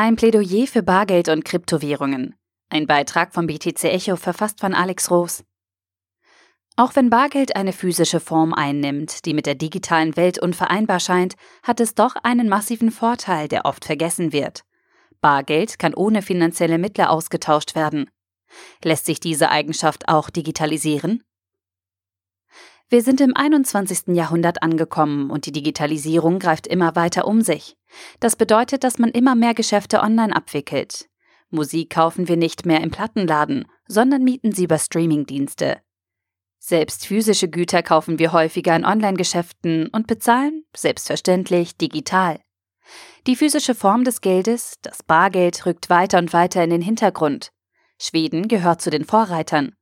Ein Plädoyer für Bargeld und Kryptowährungen. Ein Beitrag vom BTC Echo verfasst von Alex Roos. Auch wenn Bargeld eine physische Form einnimmt, die mit der digitalen Welt unvereinbar scheint, hat es doch einen massiven Vorteil, der oft vergessen wird. Bargeld kann ohne finanzielle Mittler ausgetauscht werden. Lässt sich diese Eigenschaft auch digitalisieren? Wir sind im 21. Jahrhundert angekommen und die Digitalisierung greift immer weiter um sich. Das bedeutet, dass man immer mehr Geschäfte online abwickelt. Musik kaufen wir nicht mehr im Plattenladen, sondern mieten sie über Streamingdienste. Selbst physische Güter kaufen wir häufiger in Online-Geschäften und bezahlen, selbstverständlich, digital. Die physische Form des Geldes, das Bargeld, rückt weiter und weiter in den Hintergrund. Schweden gehört zu den Vorreitern.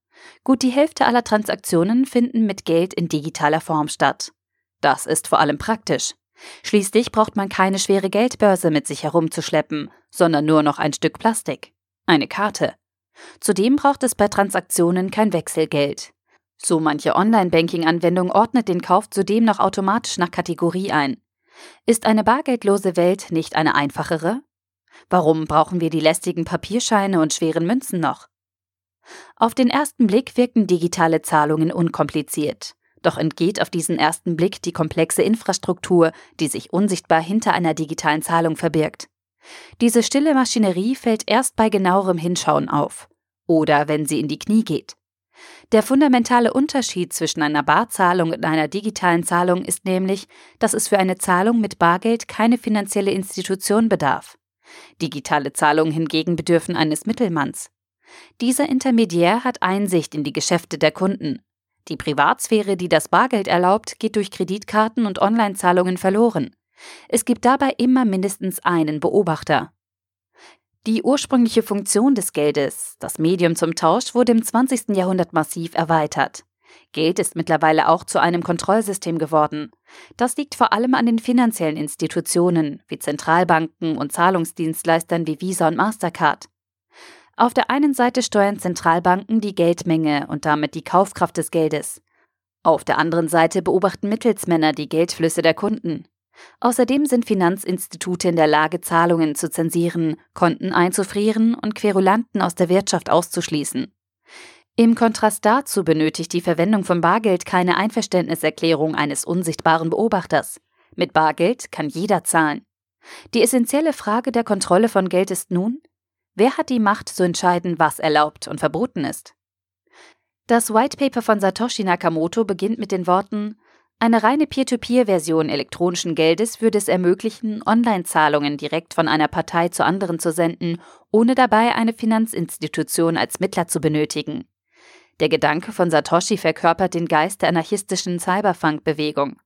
Gut die Hälfte aller Transaktionen finden mit Geld in digitaler Form statt. Das ist vor allem praktisch. Schließlich braucht man keine schwere Geldbörse mit sich herumzuschleppen, sondern nur noch ein Stück Plastik. Eine Karte. Zudem braucht es bei Transaktionen kein Wechselgeld. So manche Online-Banking-Anwendung ordnet den Kauf zudem noch automatisch nach Kategorie ein. Ist eine bargeldlose Welt nicht eine einfachere? Warum brauchen wir die lästigen Papierscheine und schweren Münzen noch? Auf den ersten Blick wirken digitale Zahlungen unkompliziert. Doch entgeht auf diesen ersten Blick die komplexe Infrastruktur, die sich unsichtbar hinter einer digitalen Zahlung verbirgt. Diese stille Maschinerie fällt erst bei genauerem Hinschauen auf. Oder wenn sie in die Knie geht. Der fundamentale Unterschied zwischen einer Barzahlung und einer digitalen Zahlung ist nämlich, dass es für eine Zahlung mit Bargeld keine finanzielle Institution bedarf. Digitale Zahlungen hingegen bedürfen eines Mittelmanns. Dieser Intermediär hat Einsicht in die Geschäfte der Kunden. Die Privatsphäre, die das Bargeld erlaubt, geht durch Kreditkarten und Online-Zahlungen verloren. Es gibt dabei immer mindestens einen Beobachter. Die ursprüngliche Funktion des Geldes, das Medium zum Tausch, wurde im 20. Jahrhundert massiv erweitert. Geld ist mittlerweile auch zu einem Kontrollsystem geworden. Das liegt vor allem an den finanziellen Institutionen wie Zentralbanken und Zahlungsdienstleistern wie Visa und Mastercard. Auf der einen Seite steuern Zentralbanken die Geldmenge und damit die Kaufkraft des Geldes. Auf der anderen Seite beobachten Mittelsmänner die Geldflüsse der Kunden. Außerdem sind Finanzinstitute in der Lage, Zahlungen zu zensieren, Konten einzufrieren und Querulanten aus der Wirtschaft auszuschließen. Im Kontrast dazu benötigt die Verwendung von Bargeld keine Einverständniserklärung eines unsichtbaren Beobachters. Mit Bargeld kann jeder zahlen. Die essentielle Frage der Kontrolle von Geld ist nun, Wer hat die Macht zu entscheiden, was erlaubt und verboten ist? Das White Paper von Satoshi Nakamoto beginnt mit den Worten Eine reine Peer-to-Peer-Version elektronischen Geldes würde es ermöglichen, Online-Zahlungen direkt von einer Partei zu anderen zu senden, ohne dabei eine Finanzinstitution als Mittler zu benötigen. Der Gedanke von Satoshi verkörpert den Geist der anarchistischen Cyberpunk-Bewegung.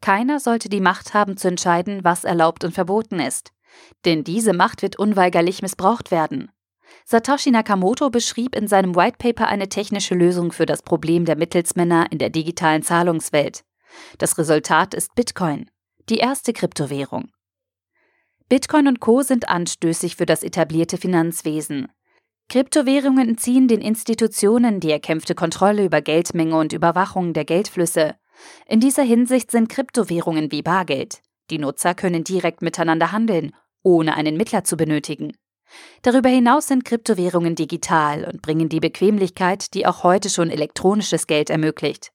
Keiner sollte die Macht haben zu entscheiden, was erlaubt und verboten ist. Denn diese Macht wird unweigerlich missbraucht werden. Satoshi Nakamoto beschrieb in seinem White Paper eine technische Lösung für das Problem der Mittelsmänner in der digitalen Zahlungswelt. Das Resultat ist Bitcoin, die erste Kryptowährung. Bitcoin und Co sind anstößig für das etablierte Finanzwesen. Kryptowährungen entziehen den Institutionen die erkämpfte Kontrolle über Geldmenge und Überwachung der Geldflüsse. In dieser Hinsicht sind Kryptowährungen wie Bargeld. Die Nutzer können direkt miteinander handeln ohne einen Mittler zu benötigen. Darüber hinaus sind Kryptowährungen digital und bringen die Bequemlichkeit, die auch heute schon elektronisches Geld ermöglicht.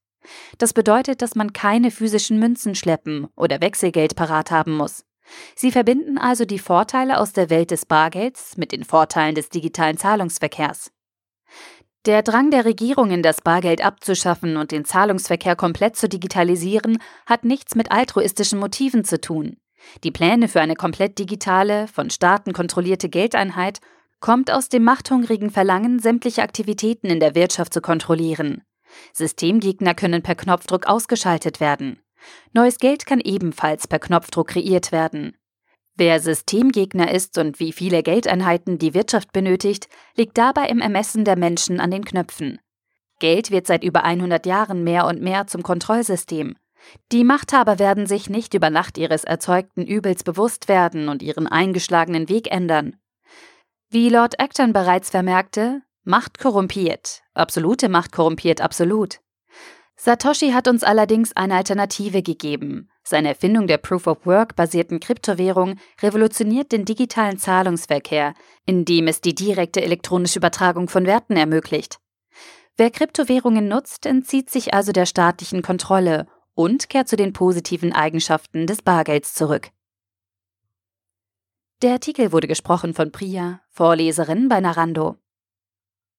Das bedeutet, dass man keine physischen Münzen schleppen oder Wechselgeld parat haben muss. Sie verbinden also die Vorteile aus der Welt des Bargelds mit den Vorteilen des digitalen Zahlungsverkehrs. Der Drang der Regierungen, das Bargeld abzuschaffen und den Zahlungsverkehr komplett zu digitalisieren, hat nichts mit altruistischen Motiven zu tun. Die Pläne für eine komplett digitale, von Staaten kontrollierte Geldeinheit kommt aus dem machthungrigen Verlangen, sämtliche Aktivitäten in der Wirtschaft zu kontrollieren. Systemgegner können per Knopfdruck ausgeschaltet werden. Neues Geld kann ebenfalls per Knopfdruck kreiert werden. Wer Systemgegner ist und wie viele Geldeinheiten die Wirtschaft benötigt, liegt dabei im Ermessen der Menschen an den Knöpfen. Geld wird seit über 100 Jahren mehr und mehr zum Kontrollsystem. Die Machthaber werden sich nicht über Nacht ihres erzeugten Übels bewusst werden und ihren eingeschlagenen Weg ändern. Wie Lord Acton bereits vermerkte, Macht korrumpiert, absolute Macht korrumpiert absolut. Satoshi hat uns allerdings eine Alternative gegeben. Seine Erfindung der Proof-of-Work-basierten Kryptowährung revolutioniert den digitalen Zahlungsverkehr, indem es die direkte elektronische Übertragung von Werten ermöglicht. Wer Kryptowährungen nutzt, entzieht sich also der staatlichen Kontrolle und kehrt zu den positiven Eigenschaften des Bargelds zurück. Der Artikel wurde gesprochen von Priya, Vorleserin bei Narando.